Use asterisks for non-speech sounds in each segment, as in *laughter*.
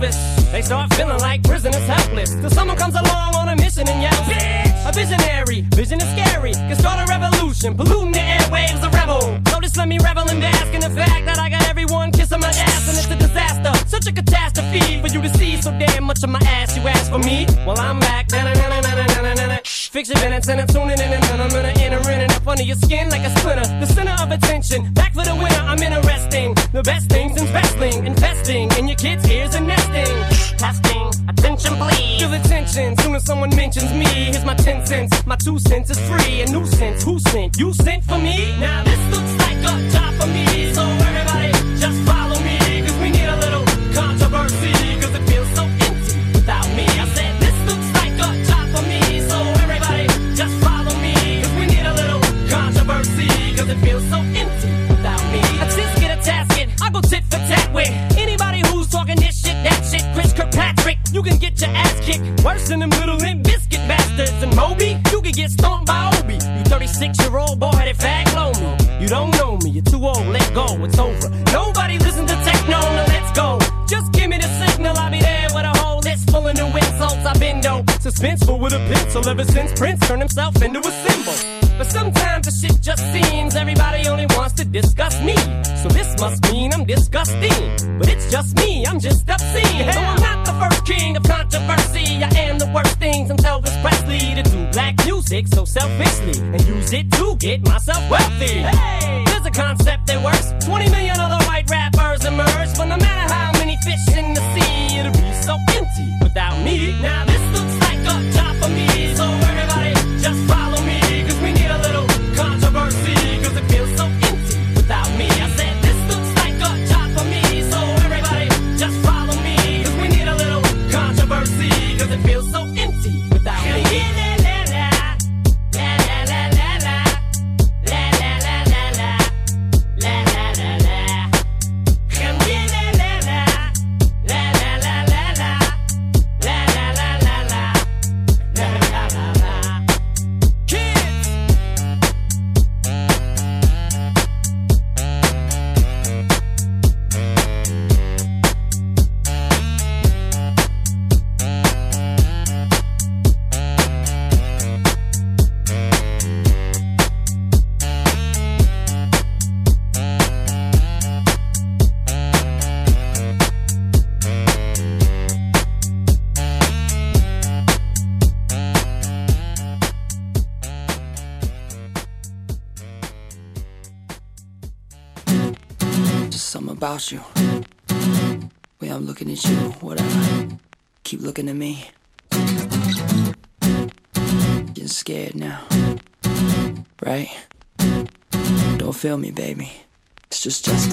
listen. They start feeling like prisoners helpless, till someone comes along on a mission and yells, Bitch! A visionary, vision is scary, can start a revolution, polluting the airwaves, a rebel. So just let me revel and bask in the fact that I got everyone kissing my ass and it's a disaster. Such a catastrophe for you to see so damn much of my ass. You ask for me? Well, I'm back. Da-na-na-na-na-na-na-na. Fix your minutes and I'm tuning in and then I'm gonna enter in and up under your skin like a splinter. The center of attention, back for the winner. I'm interesting. The best things in wrestling, investing in your kids' ears and nesting. Testing, attention please. Feel the tension soon as someone mentions me. Here's my 10 cents. My two cents is free. A nuisance. Who sent? You sent for me? Now this looks like a job for me. So everybody just follow it feels so empty without me. I just get a tasket. I go tit for tat with anybody who's talking this shit, that shit. Chris Kirkpatrick, you can get your ass kicked. Worse than them little limp biscuit bastards. And Moby, you can get stomped by Obi. You 36 year old boy headed fag me. You don't know me, you're too old, let go, it's over. Nobody listen to techno, now let's go. Just give me the signal, I'll be there with a whole list full of new insults. I've been dope, suspenseful with a pencil ever since Prince turned himself into a symbol. Sometimes the shit just seems everybody only wants to discuss me. So this must mean I'm disgusting. But it's just me, I'm just obscene. No, I'm not the first king of controversy. I am the worst thing since Elvis Presley to do black music so selfishly and use it to get myself wealthy. Hey, there's a concept that works. 20 million other white rappers emerge, but no matter how many fish in the sea, it'll be so empty without me. Now just just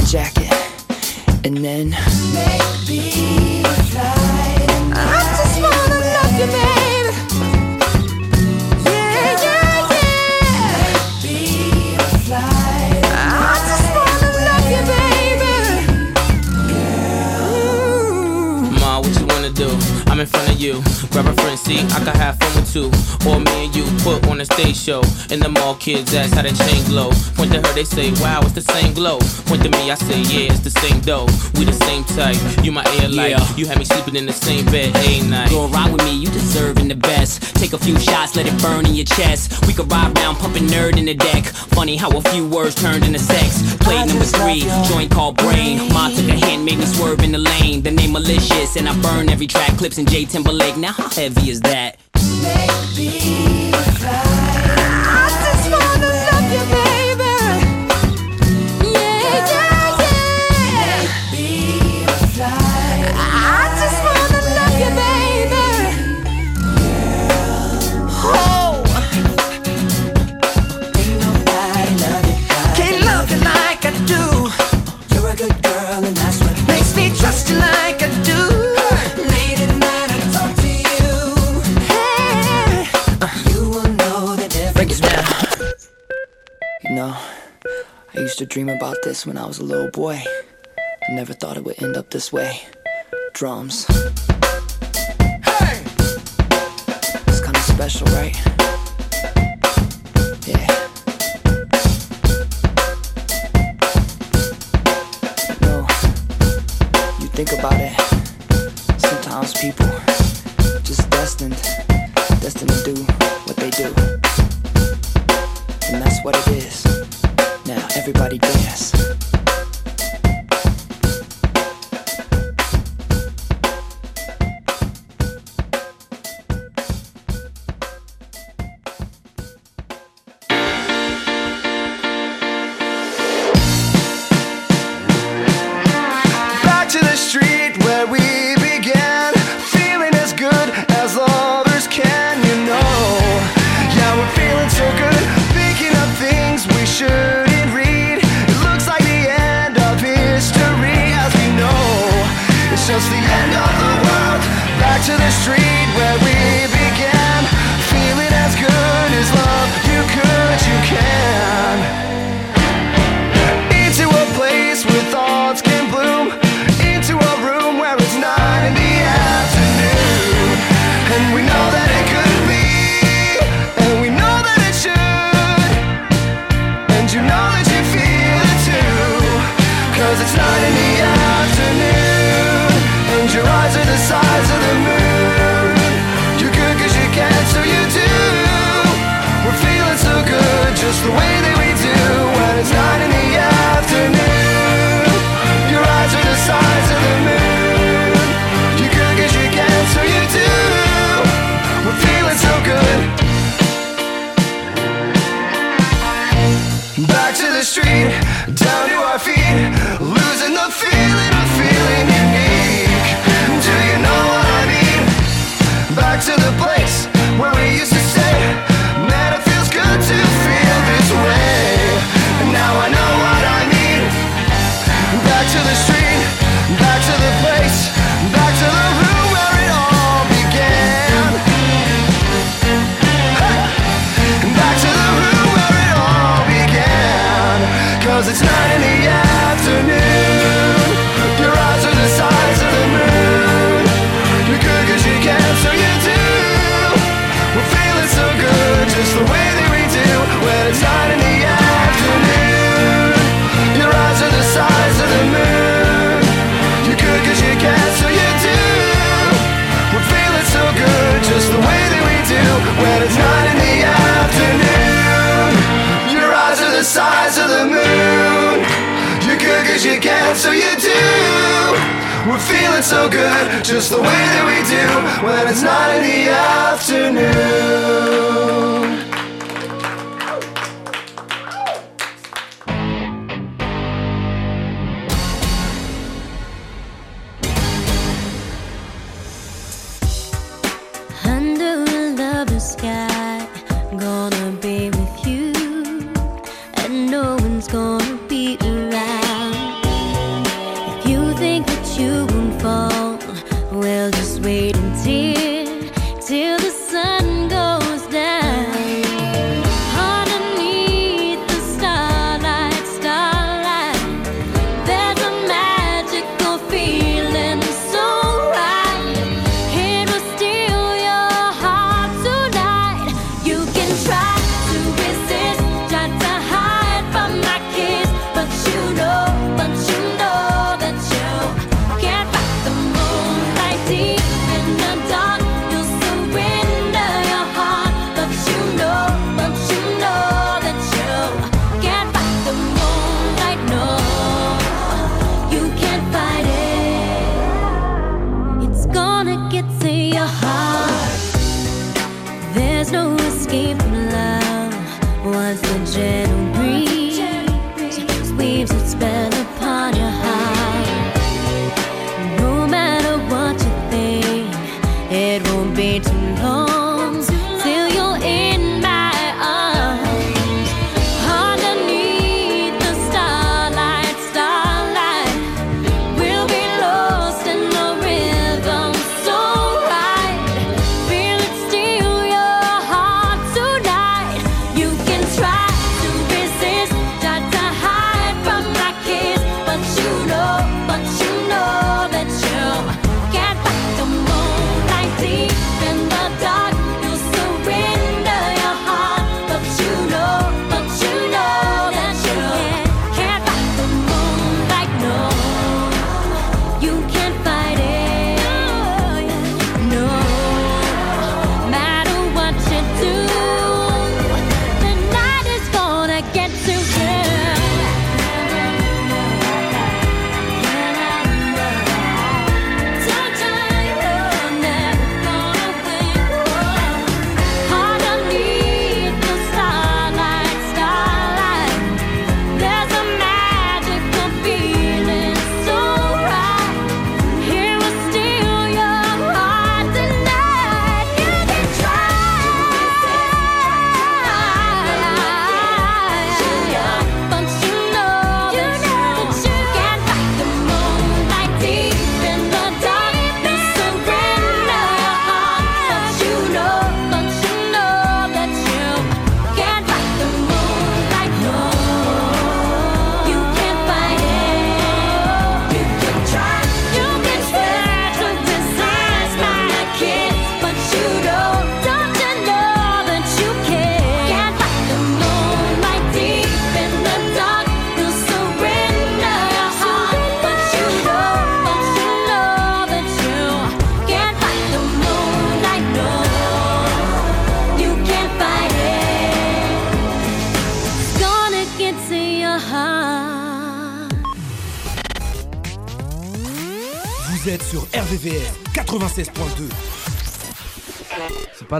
my jacket, and then maybe fly. I just wanna love you, baby. Yeah, yeah, yeah. Be a fly. I just wanna love you, baby. Ma, what you wanna do? I'm in front of you. Grab a friend, see, I can have two. Or me and you put on a stage show. And the mall kids ask how the chain glow. Point to her, they say, wow, it's the same glow. Point to me, I say, yeah, it's the same dough. We the same type. You my air light. Yeah. You had me sleeping in the same bed a night. Go ride with me, you deserving the best. Take a few shots, let it burn in your chest. We could ride round, pumping nerd in the deck. Funny how a few words turned into sex. Play number three, joint called Brain. Ma took a hand, made me swerve in the lane. The name malicious, and I burn every track. Clips in J Timberlake. Now how heavy is that? Make me fly. To dream about this when I was a little boy. I never thought it would end up this way. Drums. Hey! It's kinda special, right? Yeah. No, you think about it. Sometimes people just destined, destined to do what they do. And that's what it is. Now, everybody dance. We're feeling so good, just the way that we do when it's not in the afternoon.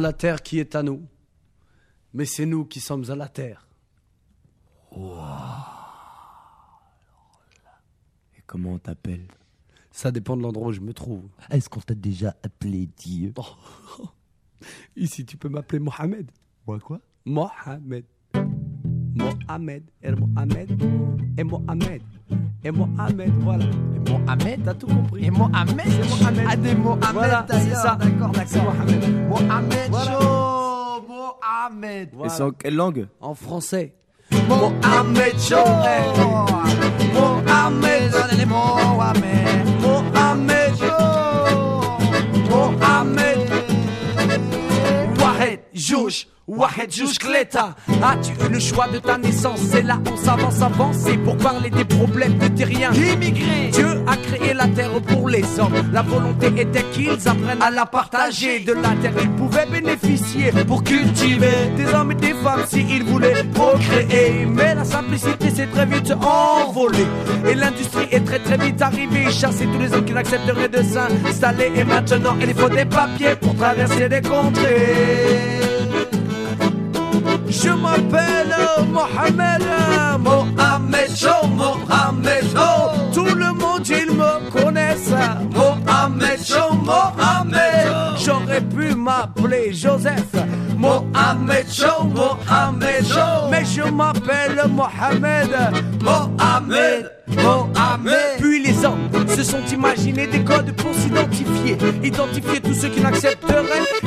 la terre qui est à nous, mais c'est nous qui sommes à la terre. Wow. Et comment on t'appelle? Ça dépend de l'endroit où je me trouve. Est-ce qu'on t'a déjà appelé Dieu? Oh. *laughs* Ici, tu peux m'appeler Mohamed. Moi quoi? Mohamed. Mohamed. Er Et Mohamed. Et Mohamed. Et Mohamed, voilà. Et Mohamed, t'as tout compris. Et Mohamed, c'est Mohamed. Ah, des Mohamed, voilà, c'est ça. D'accord, d'accord. Mohamed. Mohamed, voilà. Mohamed. Et c'est en quelle langue? En français. Mohamed, Mohamed Mohamed. As-tu eu le choix de ta naissance? C'est là on s'avance, avance. C'est pour parler des problèmes de terriens. Immigrés. Dieu a créé la terre pour les hommes. La volonté était qu'ils apprennent à la partager. De la terre, ils pouvaient bénéficier pour cultiver des hommes et des femmes s'ils voulaient procréer. Mais la simplicité s'est très vite envolée. Et l'industrie est très très vite arrivée. Chasser tous les hommes qui n'accepteraient de s'installer. Et maintenant, il faut des papiers pour traverser des contrées. Je m'appelle Mohamed, Mohamed Joe, Mohamed Joe. Tout le monde, ils me connaissent. Mohamed Joe, Mohamed. J'aurais pu m'appeler Joseph. Mohamed Joe, Mohamed Joe. Mais je m'appelle Mohamed, Mohamed. Mohamed. Puis les hommes se sont imaginés des codes pour s'identifier. Identifier tous ceux qui n'accepteraient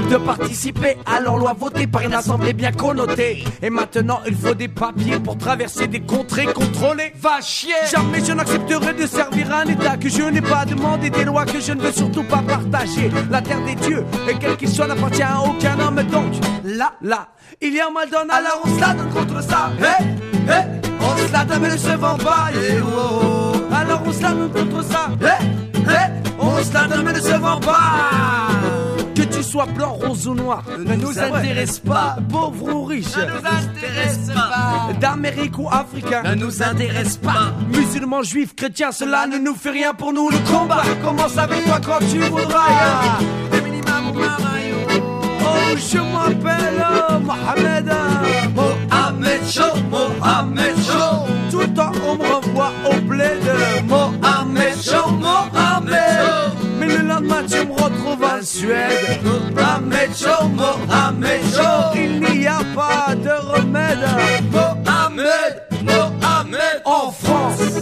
de participer à leur loi votée par une assemblée bien connotée. Et maintenant, il faut des papiers pour traverser des contrées contrôlées. Va chier! Jamais je n'accepterai de servir un État que je n'ai pas demandé, des lois que je ne veux surtout pas partager. La terre des dieux, et quel qu'il soit, n'appartient à aucun homme. Donc, là, là, il y a un mal donne, alors on se la donne contre ça. Hé, hé, on se la donne, ne se vend pas. yeah, oh. Alors on se la donne contre ça. Hé, hé, on se la donne, ne se vend pas. Que tu sois blanc, rose ou noir, ne nous intéresse pas. Pauvre ou riche, ne nous intéresse pas. D'Amérique ou africain, ne nous intéresse pas. Musulmans, juifs, chrétiens, cela ne nous fait rien pour nous. Le combat commence avec toi quand tu voudras. Je m'appelle Mohamed. Mohamed Joe, Mohamed Joe. Tout le temps, on me renvoie au bled. Mohamed Joe, Mohamed. Mais le lendemain, tu me retrouves en Suède. Mohamed Mohamed Joe. Il n'y a pas de remède. Mohamed, Mohamed. En France,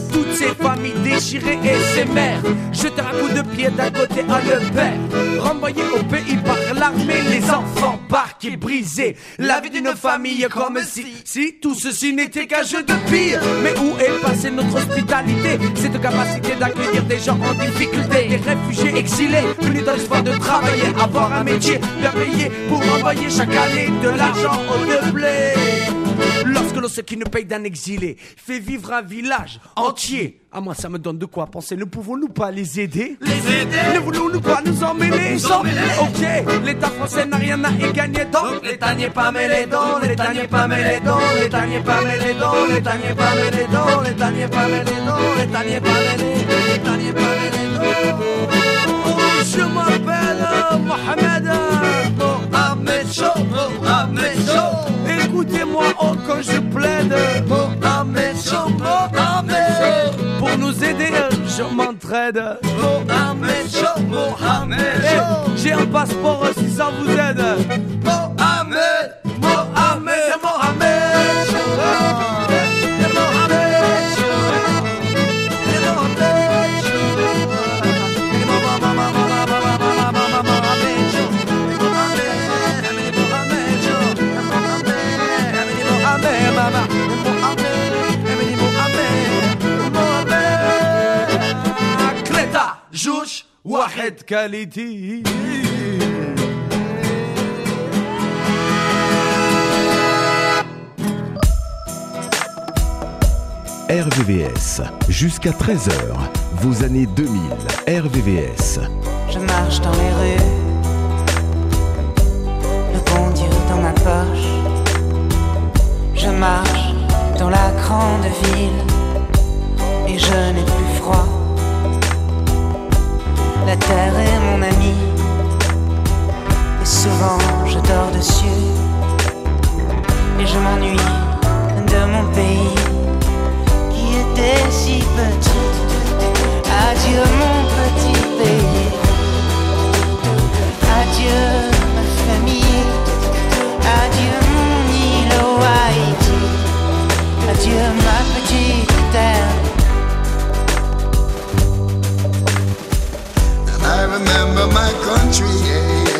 ces familles déchirées et ces mères. Jeter un coup de pied d'un côté à le père. Renvoyés au pays par l'armée, les enfants parqués, brisés. La vie d'une famille comme si, si tout ceci n'était qu'un jeu de pire. Mais où est passée notre hospitalité? Cette capacité d'accueillir des gens en difficulté, des réfugiés exilés, venus dans l'espoir de travailler, avoir un métier bien payé pour envoyer chaque année de l'argent au blé. Qui ne paye d'un exilé fait vivre un village entier. À moi, ça me donne de quoi penser. Ne pouvons-nous pas les aider? Les aider? Ne voulons-nous pas nous emmêler Nous emmêler. Ok, l'État français n'a rien à y gagner. Donc, l'État n'y est pas mêlé. Donc, l'État n'y est pas mêlé. Donc, l'État n'y est pas mêlé. Donc, l'État n'y est pas mêlé. Donc, l'État n'y est pas mêlé. Donc, l'État pas mêlé. L'État pas mêlé. Donc, oh, je m'appelle Mohamed. Mohamed Joe. Mohamed Joe. Écoutez-moi, oh, quand je plaide. Mohamed Joe. Mohamed Joe. Pour nous aider, je m'entraide. Mohamed. Mohamed. J'ai un passeport si ça vous aide. Mohamed. Mohamed. Mohamed qualité. RVVS, jusqu'à 13h, vos années 2000, RVVS. Je marche dans les rues, le bon Dieu dans ma poche. Je marche dans la grande ville et je n'ai plus froid. La terre est mon ami et souvent je dors dessus. Et je m'ennuie de mon pays qui était si petit. Adieu mon petit pays. Adieu ma famille. Adieu mon île Haïti. Adieu ma petite terre. remember my country. Yeah.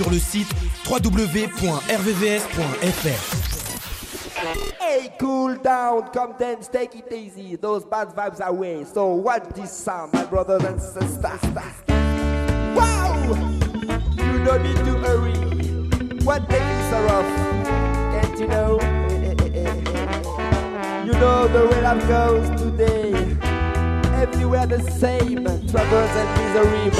Sur le site www.rvvs.fr. Hey, cool down, come dance, take it easy. Those bad vibes away. So watch this sound, my brothers and sisters? Wow! You don't need to hurry. What are off? Can't you know? You know the way goes today. Everywhere the same, troubles and misery,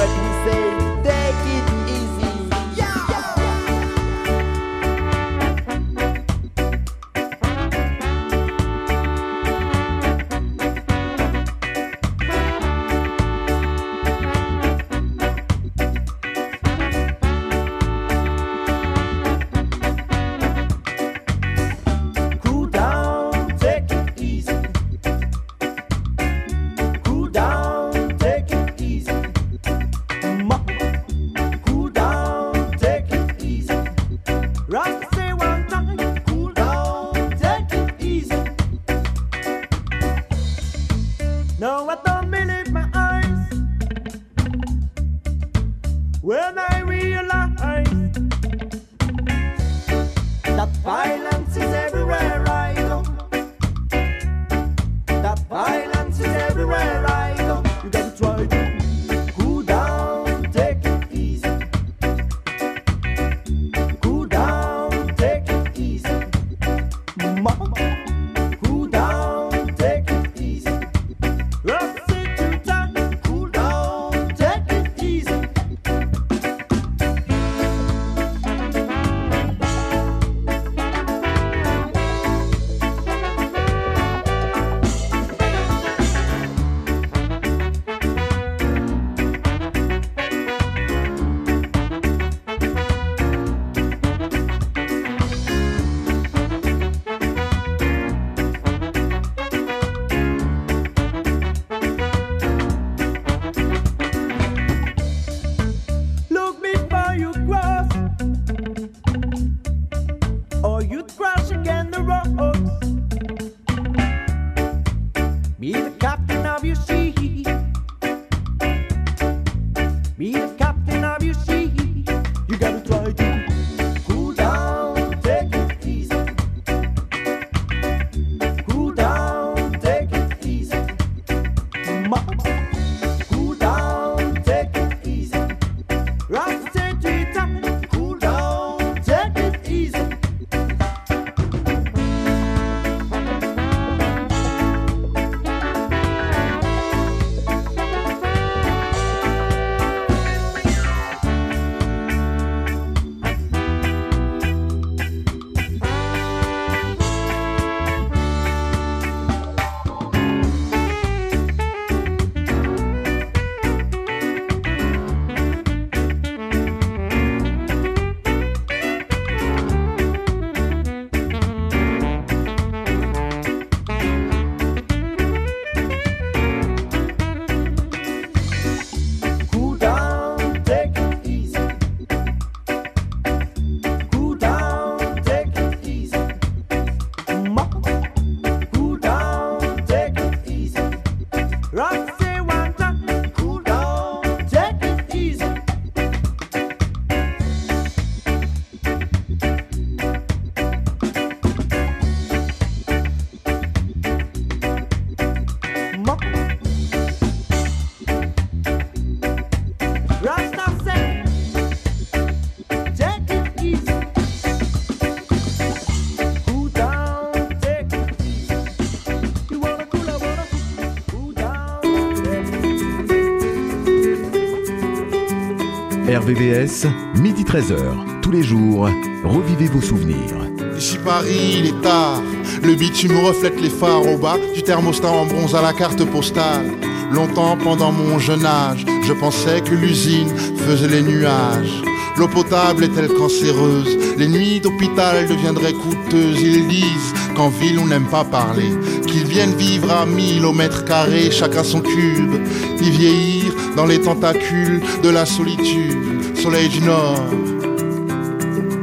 RVVS, midi 13h, tous les jours, revivez vos souvenirs. Ici Paris, il est tard. Le bitume reflète les phares au bas du thermostat en bronze à la carte postale. Longtemps pendant mon jeune âge, je pensais que l'usine faisait les nuages. L'eau potable est-elle cancéreuse? Les nuits d'hôpital deviendraient coûteuses. Ils disent qu'en ville on n'aime pas parler, qu'ils viennent vivre à 1000 au mètre carré, chacun son cube, y vieillir dans les tentacules de la solitude. Soleil du Nord,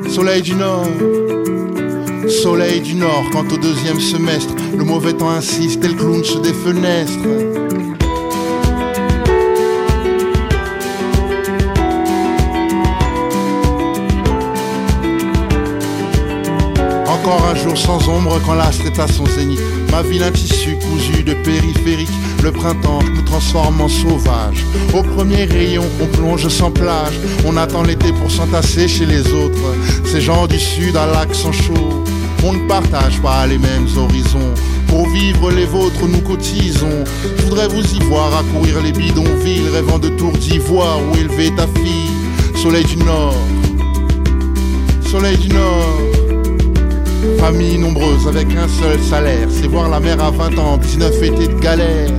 soleil du Nord. Soleil du Nord, Quand au deuxième semestre, le mauvais temps insiste et le clown se défenestre. Encore un jour sans ombre quand l'astre est à son zénith. Ma ville un tissu cousu de périphérique. Le printemps nous transforme en sauvages. Au premier rayon, on plonge sans plage. On attend l'été pour s'entasser chez les autres. Ces gens du sud à l'accent chaud. On ne partage pas les mêmes horizons. Pour vivre les vôtres, nous cotisons. Je voudrais vous y voir accourir les bidonvilles, rêvant de tours d'ivoire où élever ta fille. Soleil du Nord, soleil du Nord. Famille nombreuse avec un seul salaire. C'est voir la mer à 20 ans, 19 étés de galère.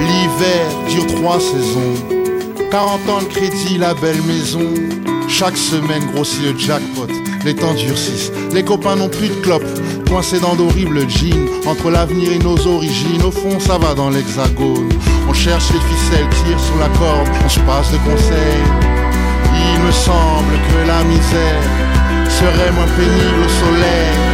L'hiver dure trois saisons. 40 ans de crédit, la belle maison. Chaque semaine grossit le jackpot. Les temps durcissent. Les copains n'ont plus de clopes. Coincés dans d'horribles jeans. Entre l'avenir et nos origines. Au fond, ça va dans l'hexagone. On cherche les ficelles, tire sur la corde. On se passe de conseils. Il me semble que la misère serait moins pénible au soleil.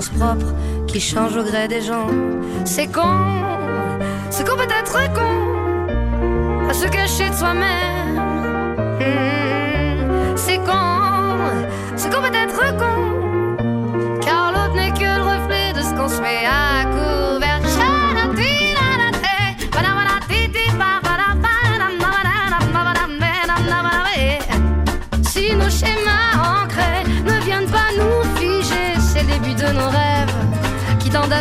Sens propres qui changent au gré des gens. C'est con, c'est qu'on peut être con à se cacher de soi-même.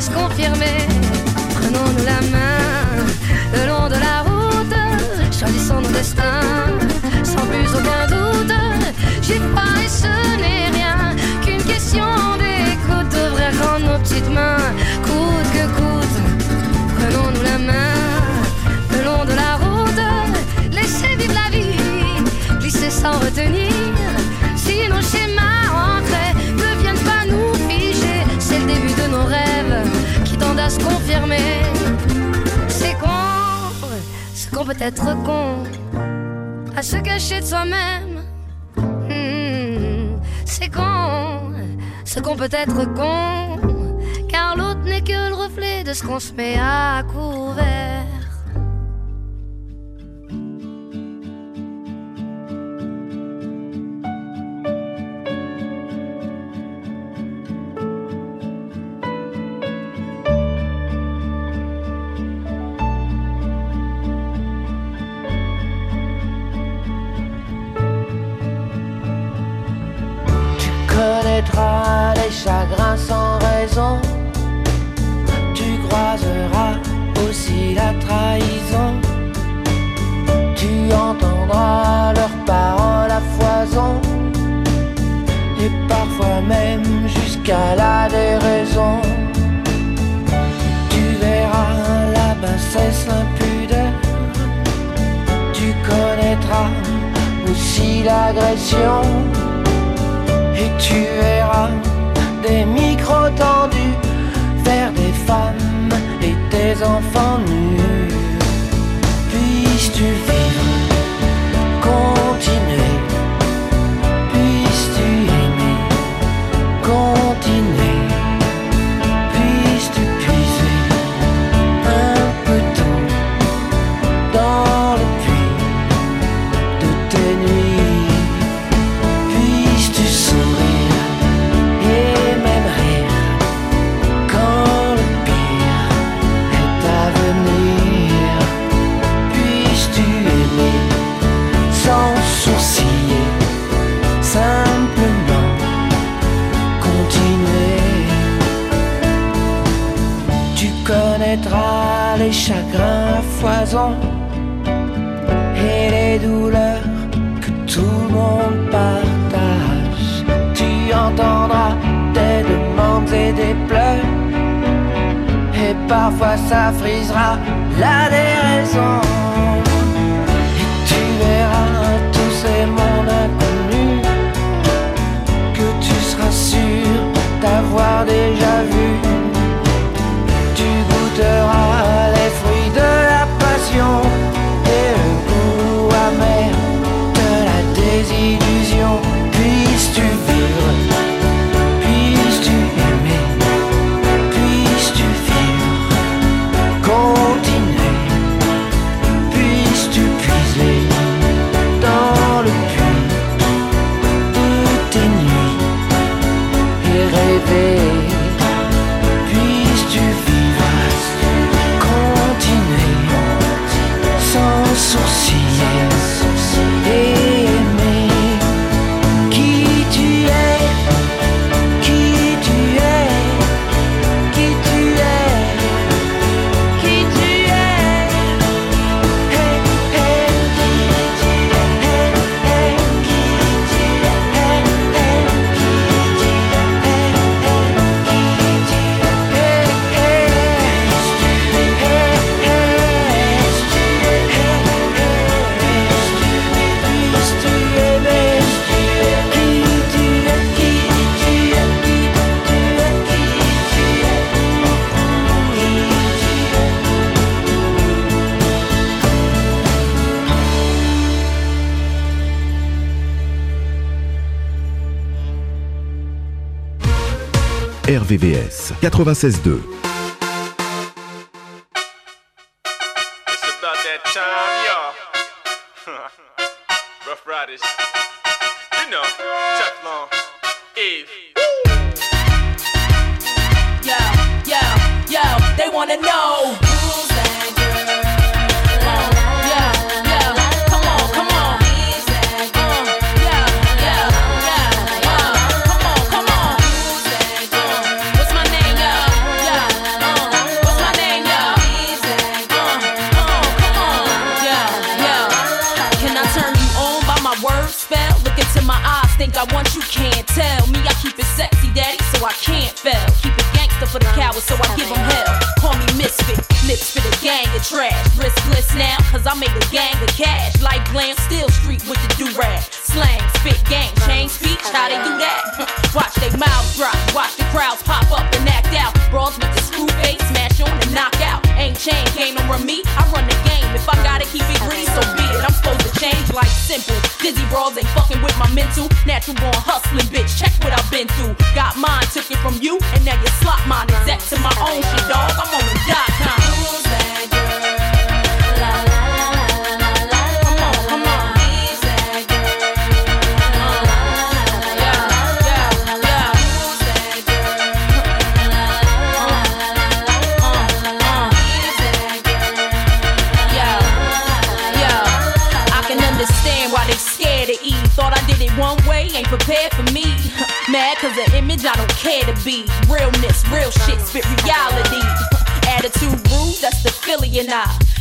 Se confirmer. Prenons-nous la main se confirmer. C'est con, c'est qu'on peut être con, à se cacher de soi-même. Hmm, c'est con, ce qu'on peut être con, car l'autre n'est que le reflet de ce qu'on se met à couvert. qu'elle a des raisons. Tu verras la bassesse impudeur, tu connaîtras aussi l'agression, et tu verras des micros tendus vers des femmes et des enfants nus. Puisses-tu vivre? VVS 96.2. from me. I run the game. If I gotta keep it green, so be it. I'm supposed to change like simple. Dizzy brawls ain't fucking with my mental. Natural born hustling, bitch. Check what I've been through. Got mine, took it from you, and now you slot mine. Exact to my own shit, dog. I'm on the dot com. Ain't prepared for me. *laughs* Mad cause the image I don't care to be. Realness, real shit, spit reality. *laughs* Attitude rude, that's the Philly and I.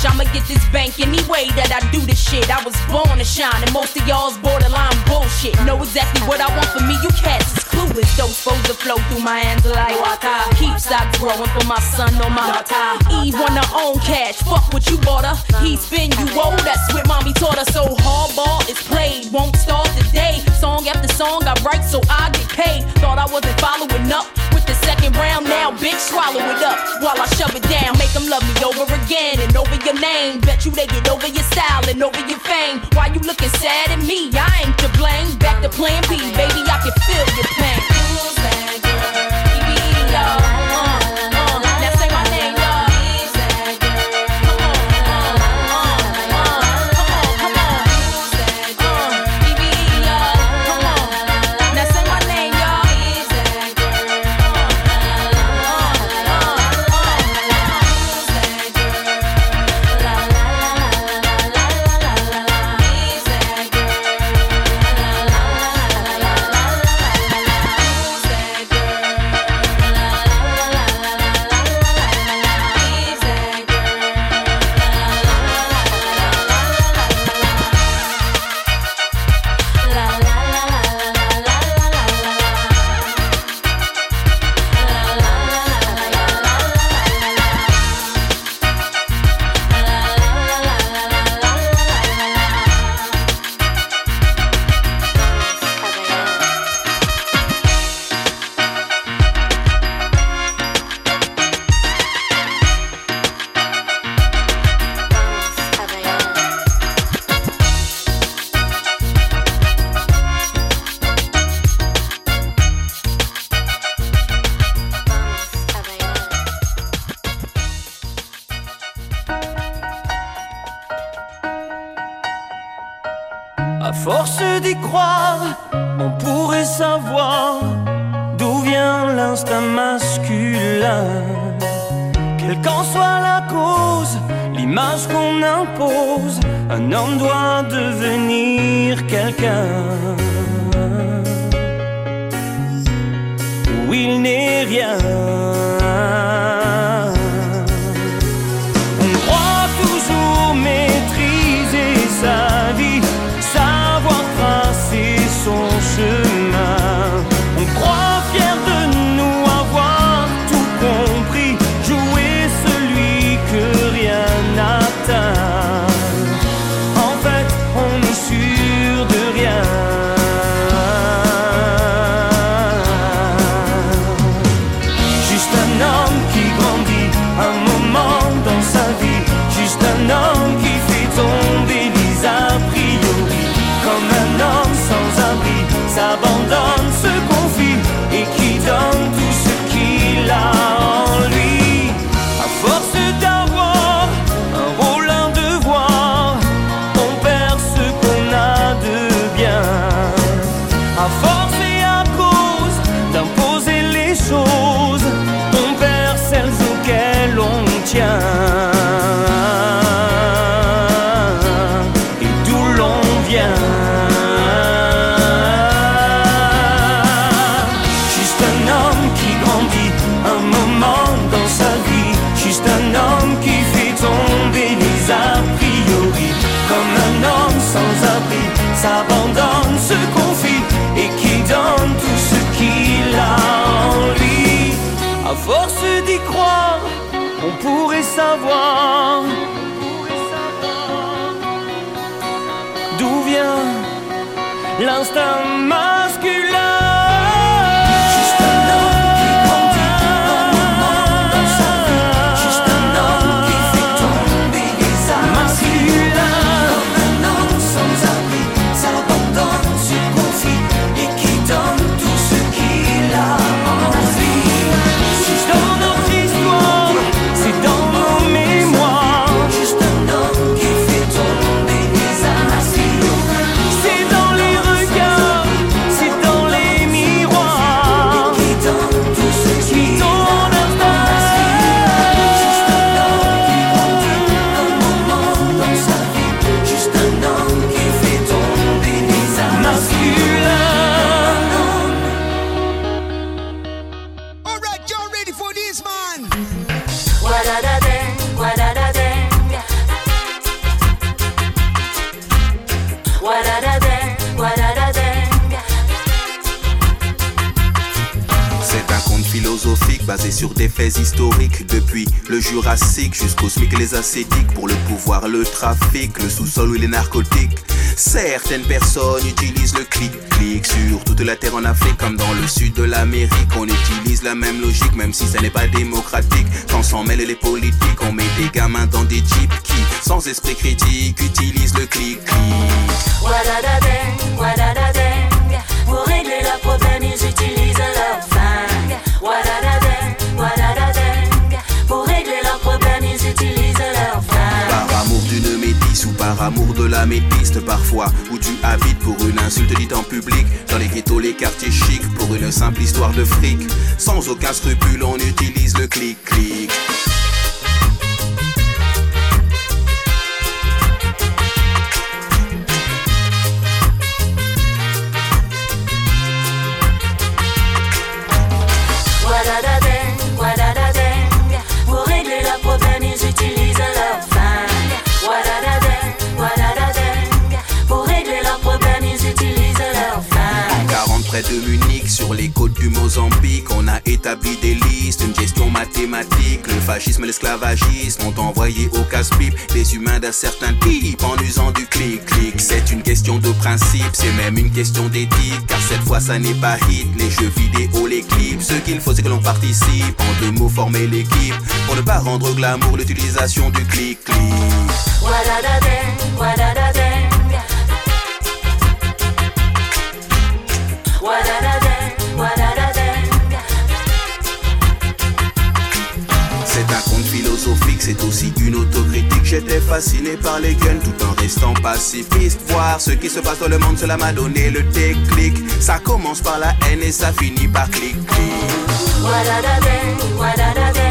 Bitch. I'ma get this bank any way that I do this shit. I was born to shine, and most of y'all's borderline bullshit. Know exactly what I want for me, you cats is clueless. Those supposed to flow through my hands like water. Keep stocks growing for my son or my daughter. Eve her own cash, fuck what you bought her. He spin you old, that's what mommy taught her. So hardball is played, won't start today. Song after song I write so I get paid. Thought I wasn't following up the second round, now bitch swallow it up while I shove it down. Make them love me over again and over your name. Bet you they get over your style and over your fame. Why you looking sad at me? I ain't to blame. Back to plan B, baby, I can feel your pain. Who's that girl? EBE, y'all. Uh, Force d'y croire, on pourrait savoir d'où vient l'instinct masculin. Quelle qu'en soit la cause, l'image qu'on impose, un homme doit devenir quelqu'un. Où il n'est rien. Jusqu'aux SMIC les ascétiques pour le pouvoir, le trafic, le sous-sol ou les narcotiques. Certaines personnes utilisent le clic-clic sur toute la terre en Afrique comme dans le sud de l'Amérique. On utilise la même logique même si ça n'est pas démocratique. Quand s'en mêlent les politiques, on met des gamins dans des jeeps qui, sans esprit critique, utilisent le clic-clic. Amour de la métiste parfois Où tu habites pour une insulte dite en public Dans les ghettos, les quartiers chics Pour une simple histoire de fric. Sans aucun scrupule on utilise le clic-clic de Munich, sur les côtes du Mozambique On a établi des listes, une gestion mathématique Le fascisme l'esclavagisme ont envoyé au casse-pipe Des humains d'un certain type en usant du clic-clic C'est une question de principe, c'est même une question d'éthique Car cette fois ça n'est pas hit, les jeux vidéo, les clips. Ce qu'il faut c'est que l'on participe, en deux mots former l'équipe Pour ne pas rendre glamour l'utilisation du clic-clic C'est un conte philosophique, c'est aussi une autocritique. J'étais fasciné par les guns tout en restant pacifiste. Voir ce qui se passe dans le monde, cela m'a donné le déclic. Ça commence par la haine et ça finit par clic-clic. Wadadadeng,